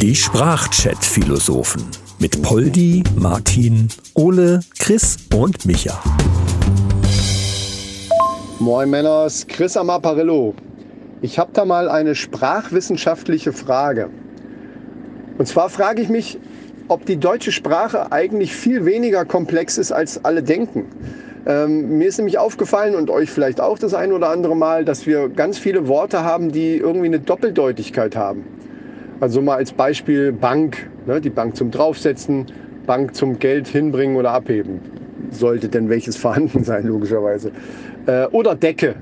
Die Sprachchat-Philosophen mit Poldi, Martin, Ole, Chris und Micha. Moin Männers, Chris am Apparillo. Ich habe da mal eine sprachwissenschaftliche Frage. Und zwar frage ich mich, ob die deutsche Sprache eigentlich viel weniger komplex ist, als alle denken. Ähm, mir ist nämlich aufgefallen und euch vielleicht auch das ein oder andere Mal, dass wir ganz viele Worte haben, die irgendwie eine Doppeldeutigkeit haben. Also mal als Beispiel Bank, ne, die Bank zum Draufsetzen, Bank zum Geld hinbringen oder abheben. Sollte denn welches vorhanden sein, logischerweise. Äh, oder Decke,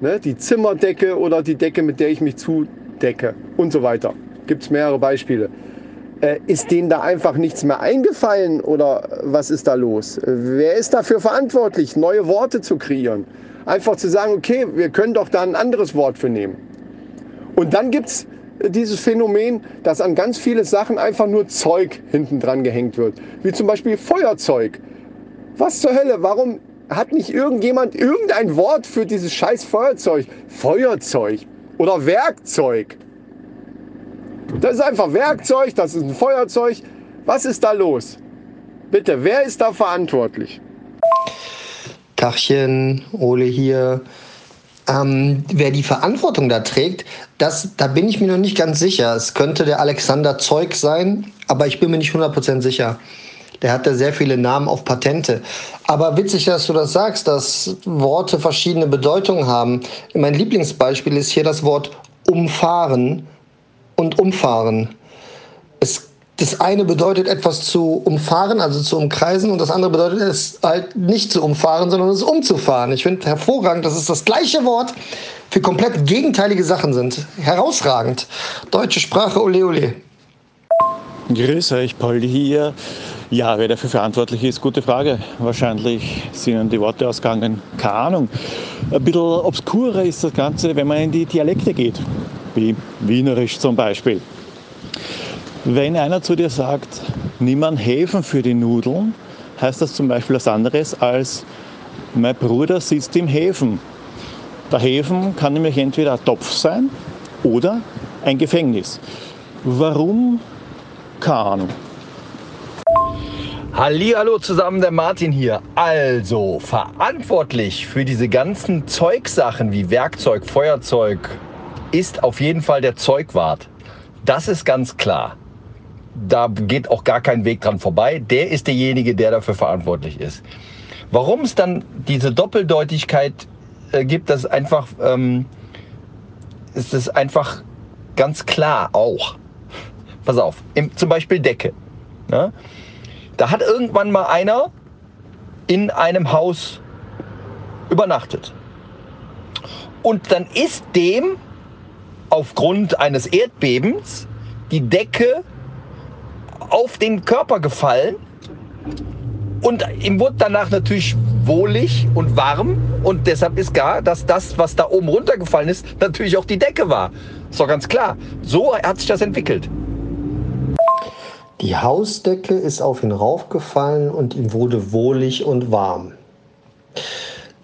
ne, die Zimmerdecke oder die Decke, mit der ich mich zudecke und so weiter. Gibt es mehrere Beispiele. Äh, ist denen da einfach nichts mehr eingefallen oder was ist da los? Wer ist dafür verantwortlich, neue Worte zu kreieren? Einfach zu sagen, okay, wir können doch da ein anderes Wort für nehmen. Und dann gibt es dieses Phänomen, dass an ganz viele Sachen einfach nur Zeug hinten dran gehängt wird. Wie zum Beispiel Feuerzeug. Was zur Hölle? Warum hat nicht irgendjemand irgendein Wort für dieses scheiß Feuerzeug? Feuerzeug oder Werkzeug. Das ist einfach Werkzeug, das ist ein Feuerzeug. Was ist da los? Bitte, wer ist da verantwortlich? Tachchen, Ole hier. Ähm, wer die Verantwortung da trägt, das, da bin ich mir noch nicht ganz sicher. Es könnte der Alexander Zeug sein, aber ich bin mir nicht 100% sicher. Der hat da sehr viele Namen auf Patente. Aber witzig, dass du das sagst, dass Worte verschiedene Bedeutungen haben. Mein Lieblingsbeispiel ist hier das Wort umfahren und umfahren. Es, das eine bedeutet etwas zu umfahren, also zu umkreisen, und das andere bedeutet es halt nicht zu umfahren, sondern es umzufahren. Ich finde hervorragend, dass es das gleiche Wort für komplett gegenteilige Sachen sind. Herausragend. Deutsche Sprache, ole ole. Grüß euch, Paul hier. Ja, wer dafür verantwortlich ist, gute Frage. Wahrscheinlich sind Ihnen die Worte ausgegangen. Keine Ahnung. Ein bisschen obskurer ist das Ganze, wenn man in die Dialekte geht wie Wienerisch zum Beispiel. Wenn einer zu dir sagt, nimm einen Häfen für die Nudeln, heißt das zum Beispiel was anderes als mein Bruder sitzt im Häfen. Der Häfen kann nämlich entweder ein Topf sein oder ein Gefängnis. Warum? Keine. Hallo zusammen, der Martin hier. Also verantwortlich für diese ganzen Zeugsachen wie Werkzeug, Feuerzeug, ist auf jeden Fall der Zeugwart. Das ist ganz klar. Da geht auch gar kein Weg dran vorbei. Der ist derjenige, der dafür verantwortlich ist. Warum es dann diese Doppeldeutigkeit äh, gibt, das ist einfach, ähm, ist es einfach ganz klar auch. Pass auf, im, zum Beispiel Decke. Ne? Da hat irgendwann mal einer in einem Haus übernachtet. Und dann ist dem aufgrund eines Erdbebens die Decke auf den Körper gefallen und ihm wurde danach natürlich wohlig und warm und deshalb ist gar, dass das, was da oben runtergefallen ist, natürlich auch die Decke war. Ist doch ganz klar. So hat sich das entwickelt. Die Hausdecke ist auf ihn raufgefallen und ihm wurde wohlig und warm.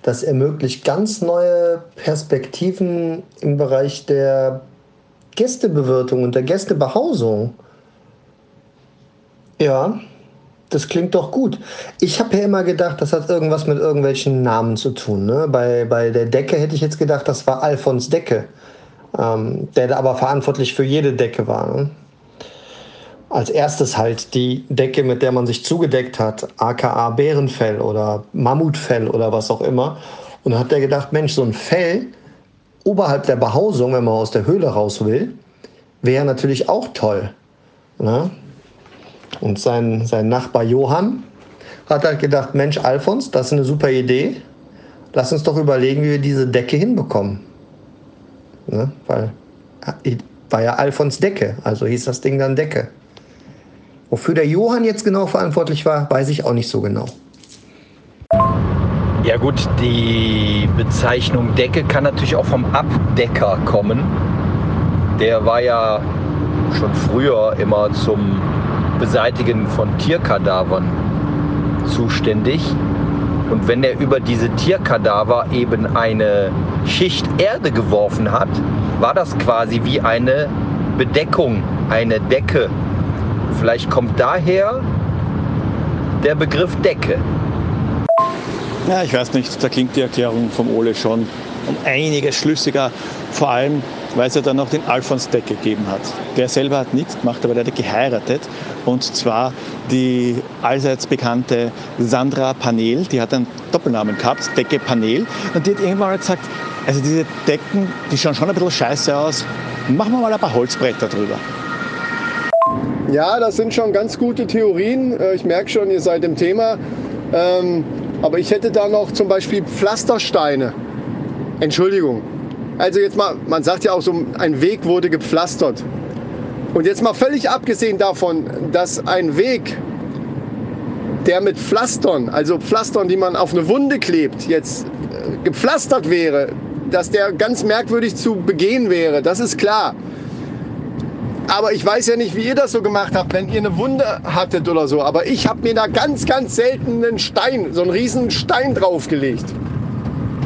Das ermöglicht ganz neue Perspektiven im Bereich der Gästebewirtung und der Gästebehausung. Ja, das klingt doch gut. Ich habe ja immer gedacht, das hat irgendwas mit irgendwelchen Namen zu tun. Ne? Bei, bei der Decke hätte ich jetzt gedacht, das war Alfons Decke, ähm, der aber verantwortlich für jede Decke war. Ne? Als erstes halt die Decke, mit der man sich zugedeckt hat, aka Bärenfell oder Mammutfell oder was auch immer. Und dann hat er gedacht, Mensch, so ein Fell oberhalb der Behausung, wenn man aus der Höhle raus will, wäre natürlich auch toll. Ne? Und sein, sein Nachbar Johann hat halt gedacht, Mensch, Alfons, das ist eine super Idee. Lass uns doch überlegen, wie wir diese Decke hinbekommen. Ne? Weil äh, war ja Alfons Decke, also hieß das Ding dann Decke. Wofür der Johann jetzt genau verantwortlich war, weiß ich auch nicht so genau. Ja gut, die Bezeichnung Decke kann natürlich auch vom Abdecker kommen. Der war ja schon früher immer zum Beseitigen von Tierkadavern zuständig. Und wenn er über diese Tierkadaver eben eine Schicht Erde geworfen hat, war das quasi wie eine Bedeckung, eine Decke. Vielleicht kommt daher der Begriff Decke. Ja, ich weiß nicht, da klingt die Erklärung vom Ole schon um einiges schlüssiger. Vor allem, weil es ja dann noch den Alfons Deck gegeben hat. Der selber hat nichts gemacht, aber der hat geheiratet. Und zwar die allseits bekannte Sandra Panel, die hat einen Doppelnamen gehabt, Decke Panel. Und die hat irgendwann mal gesagt, also diese Decken, die schauen schon ein bisschen scheiße aus. Machen wir mal ein paar Holzbretter drüber. Ja, das sind schon ganz gute Theorien. Äh, ich merke schon, ihr seid im Thema. Ähm, aber ich hätte da noch zum Beispiel Pflastersteine. Entschuldigung. Also jetzt mal, man sagt ja auch so, ein Weg wurde gepflastert. Und jetzt mal völlig abgesehen davon, dass ein Weg, der mit Pflastern, also Pflastern, die man auf eine Wunde klebt, jetzt äh, gepflastert wäre, dass der ganz merkwürdig zu begehen wäre, das ist klar. Aber ich weiß ja nicht, wie ihr das so gemacht habt, wenn ihr eine Wunde hattet oder so. Aber ich habe mir da ganz, ganz selten einen Stein, so einen riesen Stein draufgelegt.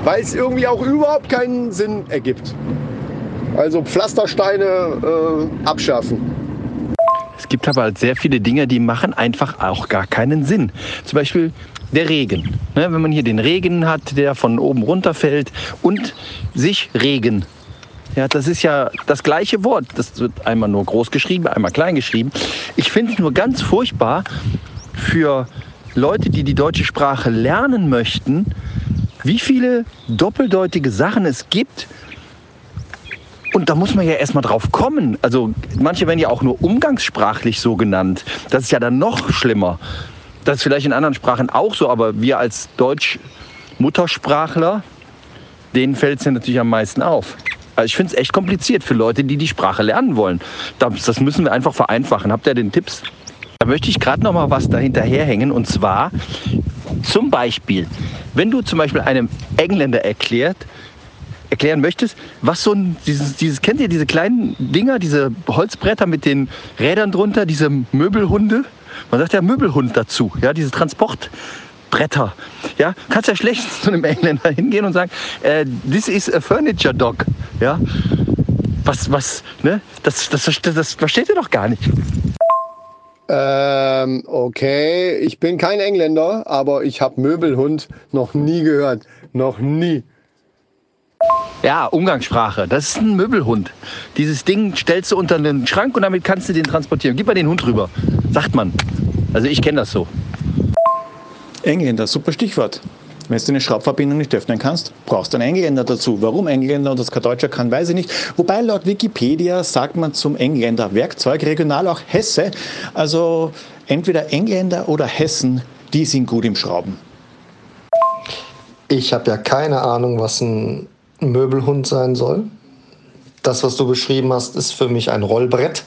Weil es irgendwie auch überhaupt keinen Sinn ergibt. Also Pflastersteine äh, abschaffen. Es gibt aber halt sehr viele Dinge, die machen einfach auch gar keinen Sinn. Zum Beispiel der Regen. Ne, wenn man hier den Regen hat, der von oben runterfällt und sich Regen ja, das ist ja das gleiche Wort. Das wird einmal nur groß geschrieben, einmal klein geschrieben. Ich finde es nur ganz furchtbar für Leute, die die deutsche Sprache lernen möchten, wie viele doppeldeutige Sachen es gibt. Und da muss man ja erstmal drauf kommen. Also manche werden ja auch nur umgangssprachlich so genannt. Das ist ja dann noch schlimmer. Das ist vielleicht in anderen Sprachen auch so, aber wir als Deutsch-Muttersprachler, denen fällt es ja natürlich am meisten auf. Also ich finde es echt kompliziert für Leute, die die Sprache lernen wollen. Das, das müssen wir einfach vereinfachen. Habt ihr den Tipps? Da möchte ich gerade noch mal was dahinterherhängen und zwar zum Beispiel, wenn du zum Beispiel einem Engländer erklärt, erklären möchtest, was so ein, dieses, dieses, kennt ihr diese kleinen Dinger, diese Holzbretter mit den Rädern drunter, diese Möbelhunde? Man sagt ja Möbelhund dazu, ja, diese Transport, Bretter. Ja, kannst ja schlecht zu einem Engländer hingehen und sagen, äh, this is a furniture dog. Ja, was, was, ne? Das, das, das, das versteht ihr doch gar nicht. Ähm, okay, ich bin kein Engländer, aber ich habe Möbelhund noch nie gehört. Noch nie. Ja, Umgangssprache. Das ist ein Möbelhund. Dieses Ding stellst du unter den Schrank und damit kannst du den transportieren. Gib mal den Hund rüber. Sagt man. Also ich kenne das so. Engländer, super Stichwort. Wenn du eine Schraubverbindung nicht öffnen kannst, brauchst du einen Engländer dazu. Warum Engländer und das kein Deutscher kann, weiß ich nicht. Wobei laut Wikipedia sagt man zum Engländer Werkzeug regional auch Hesse. Also entweder Engländer oder Hessen, die sind gut im Schrauben. Ich habe ja keine Ahnung, was ein Möbelhund sein soll. Das, was du beschrieben hast, ist für mich ein Rollbrett.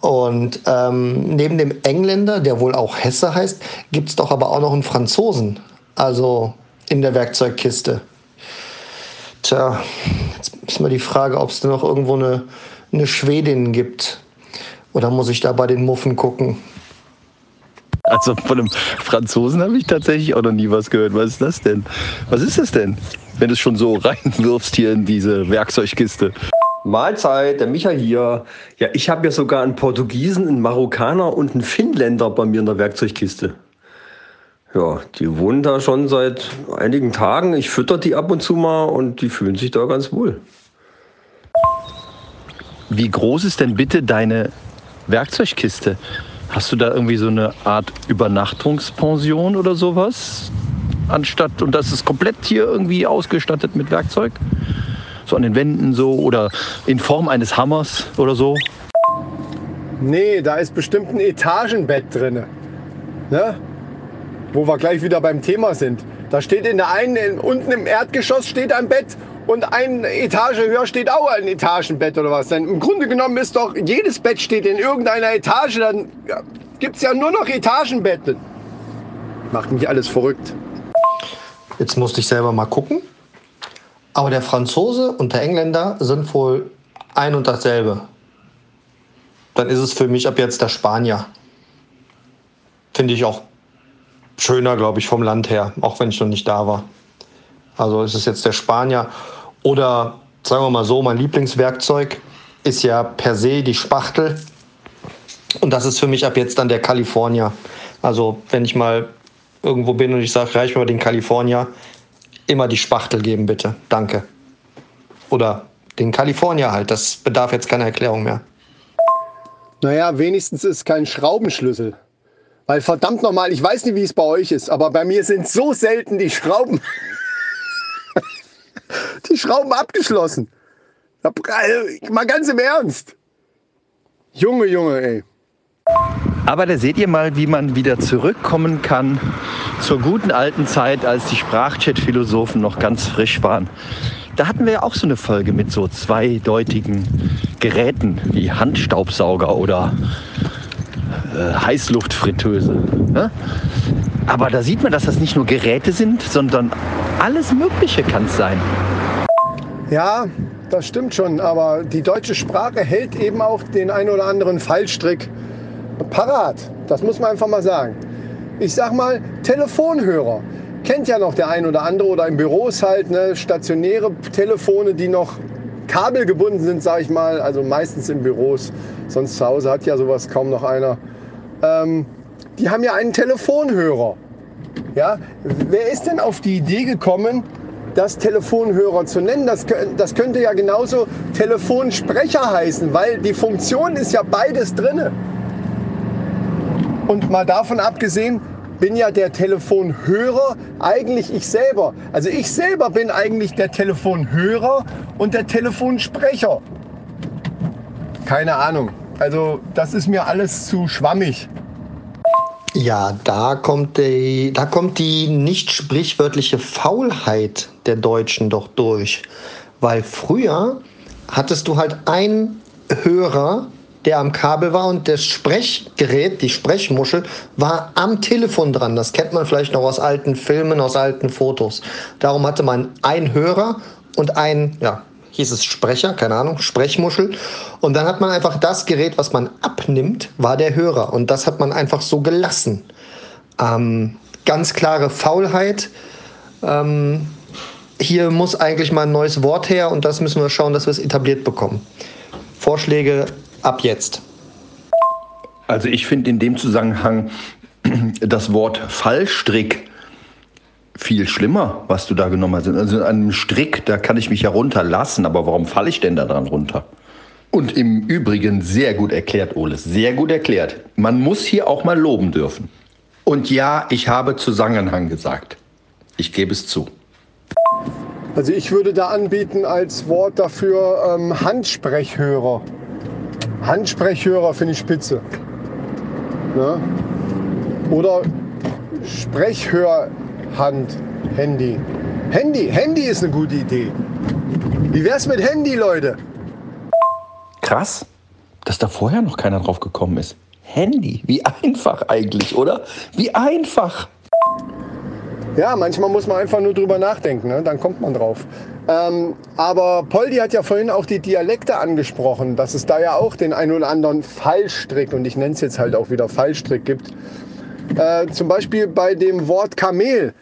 Und ähm, neben dem Engländer, der wohl auch Hesse heißt, gibt es doch aber auch noch einen Franzosen. Also in der Werkzeugkiste. Tja, jetzt ist mal die Frage, ob es da noch irgendwo eine, eine Schwedin gibt. Oder muss ich da bei den Muffen gucken? Also von einem Franzosen habe ich tatsächlich auch noch nie was gehört. Was ist das denn? Was ist das denn, wenn du es schon so reinwirfst hier in diese Werkzeugkiste? Mahlzeit, der Micha hier. Ja, ich habe ja sogar einen Portugiesen, einen Marokkaner und einen Finnländer bei mir in der Werkzeugkiste. Ja, die wohnen da schon seit einigen Tagen. Ich fütter die ab und zu mal und die fühlen sich da ganz wohl. Wie groß ist denn bitte deine Werkzeugkiste? Hast du da irgendwie so eine Art Übernachtungspension oder sowas? Anstatt, und das ist komplett hier irgendwie ausgestattet mit Werkzeug? so an den Wänden so oder in Form eines Hammers oder so? Nee, da ist bestimmt ein Etagenbett drin. Ne? Wo wir gleich wieder beim Thema sind. Da steht in der einen, in, unten im Erdgeschoss steht ein Bett und eine Etage höher steht auch ein Etagenbett oder was. Denn im Grunde genommen ist doch, jedes Bett steht in irgendeiner Etage, dann ja, gibt es ja nur noch Etagenbetten. Macht mich alles verrückt. Jetzt musste ich selber mal gucken. Aber der Franzose und der Engländer sind wohl ein und dasselbe. Dann ist es für mich ab jetzt der Spanier. Finde ich auch schöner, glaube ich, vom Land her, auch wenn ich noch nicht da war. Also ist es jetzt der Spanier oder sagen wir mal so, mein Lieblingswerkzeug ist ja per se die Spachtel. Und das ist für mich ab jetzt dann der California. Also wenn ich mal irgendwo bin und ich sage, reich mir mal den California, immer die Spachtel geben bitte. Danke. Oder den California halt. Das bedarf jetzt keiner Erklärung mehr. Naja, wenigstens ist kein Schraubenschlüssel. Weil verdammt nochmal, ich weiß nicht, wie es bei euch ist, aber bei mir sind so selten die Schrauben. die Schrauben abgeschlossen. Mal ganz im Ernst. Junge, Junge, ey. Aber da seht ihr mal, wie man wieder zurückkommen kann zur guten alten Zeit, als die Sprachchat-Philosophen noch ganz frisch waren. Da hatten wir ja auch so eine Folge mit so zweideutigen Geräten wie Handstaubsauger oder äh, Heißluftfritteuse. Ne? Aber da sieht man, dass das nicht nur Geräte sind, sondern alles Mögliche kann es sein. Ja, das stimmt schon, aber die deutsche Sprache hält eben auch den ein oder anderen Fallstrick parat. Das muss man einfach mal sagen. Ich sag mal, Telefonhörer. Kennt ja noch der ein oder andere oder in Büros halt ne, stationäre Telefone, die noch kabelgebunden sind, sag ich mal. Also meistens in Büros. Sonst zu Hause hat ja sowas kaum noch einer. Ähm, die haben ja einen Telefonhörer. Ja, wer ist denn auf die Idee gekommen, das Telefonhörer zu nennen? Das, das könnte ja genauso Telefonsprecher heißen, weil die Funktion ist ja beides drinne. Und mal davon abgesehen, bin ja der Telefonhörer eigentlich ich selber. Also ich selber bin eigentlich der Telefonhörer und der Telefonsprecher. Keine Ahnung. Also das ist mir alles zu schwammig. Ja, da kommt die, da kommt die nicht sprichwörtliche Faulheit der Deutschen doch durch. Weil früher hattest du halt einen Hörer, der am Kabel war und das Sprechgerät, die Sprechmuschel, war am Telefon dran. Das kennt man vielleicht noch aus alten Filmen, aus alten Fotos. Darum hatte man einen Hörer und ein, ja, hieß es Sprecher, keine Ahnung, Sprechmuschel. Und dann hat man einfach das Gerät, was man abnimmt, war der Hörer. Und das hat man einfach so gelassen. Ähm, ganz klare Faulheit. Ähm, hier muss eigentlich mal ein neues Wort her und das müssen wir schauen, dass wir es etabliert bekommen. Vorschläge ab jetzt? Also ich finde in dem Zusammenhang das Wort Fallstrick viel schlimmer, was du da genommen hast. Also an einem Strick, da kann ich mich ja runterlassen, aber warum falle ich denn da dran runter? Und im Übrigen sehr gut erklärt, Oles, sehr gut erklärt. Man muss hier auch mal loben dürfen. Und ja, ich habe Zusammenhang gesagt. Ich gebe es zu. Also ich würde da anbieten als Wort dafür ähm, Handsprechhörer. Handsprechhörer finde ich spitze. Ne? Oder Sprechhörhand, Handy. Handy, Handy ist eine gute Idee. Wie wär's mit Handy, Leute? Krass, dass da vorher noch keiner drauf gekommen ist. Handy, wie einfach eigentlich, oder? Wie einfach. Ja, manchmal muss man einfach nur drüber nachdenken, ne? dann kommt man drauf. Ähm, aber Poldi hat ja vorhin auch die Dialekte angesprochen, dass es da ja auch den ein oder anderen Fallstrick, und ich nenne es jetzt halt auch wieder Fallstrick gibt. Äh, zum Beispiel bei dem Wort Kamel,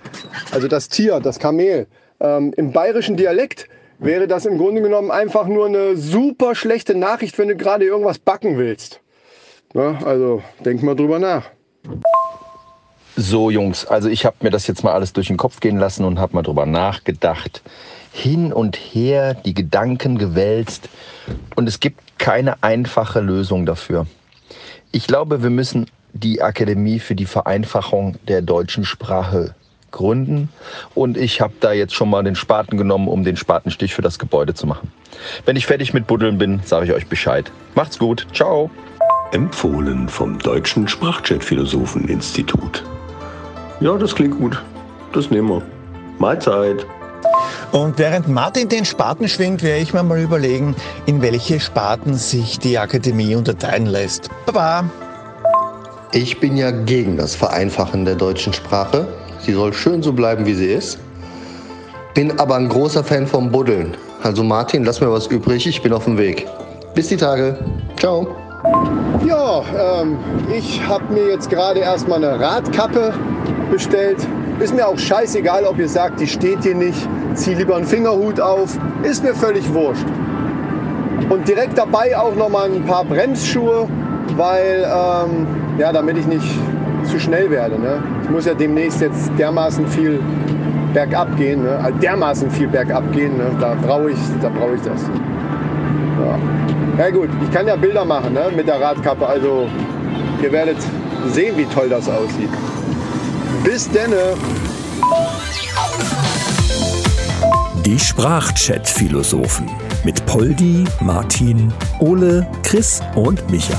also das Tier, das Kamel. Ähm, Im bayerischen Dialekt wäre das im Grunde genommen einfach nur eine super schlechte Nachricht, wenn du gerade irgendwas backen willst. Ja, also denk mal drüber nach. So, Jungs, also ich habe mir das jetzt mal alles durch den Kopf gehen lassen und habe mal drüber nachgedacht. Hin und her, die Gedanken gewälzt. Und es gibt keine einfache Lösung dafür. Ich glaube, wir müssen die Akademie für die Vereinfachung der deutschen Sprache gründen. Und ich habe da jetzt schon mal den Spaten genommen, um den Spatenstich für das Gebäude zu machen. Wenn ich fertig mit Buddeln bin, sage ich euch Bescheid. Macht's gut. Ciao. Empfohlen vom Deutschen Sprachchat-Philosophen-Institut. Ja, das klingt gut. Das nehmen wir. Mahlzeit. Und während Martin den Spaten schwingt, werde ich mir mal überlegen, in welche Sparten sich die Akademie unterteilen lässt. Baba! Ich bin ja gegen das Vereinfachen der deutschen Sprache. Sie soll schön so bleiben, wie sie ist. Bin aber ein großer Fan vom Buddeln. Also Martin, lass mir was übrig, ich bin auf dem Weg. Bis die Tage. Ciao. Ja, ähm, ich habe mir jetzt gerade erstmal eine Radkappe bestellt. Ist mir auch scheißegal, ob ihr sagt, die steht hier nicht zieh lieber einen Fingerhut auf, ist mir völlig wurscht. Und direkt dabei auch nochmal ein paar Bremsschuhe, weil, ähm, ja, damit ich nicht zu schnell werde. Ne? Ich muss ja demnächst jetzt dermaßen viel bergab gehen, ne? also dermaßen viel bergab gehen, ne? da brauche ich, da brauche ich das. Ja. ja. gut, ich kann ja Bilder machen ne? mit der Radkappe, also ihr werdet sehen, wie toll das aussieht. Bis denne! Die Sprachchat-Philosophen mit Poldi, Martin, Ole, Chris und Micha.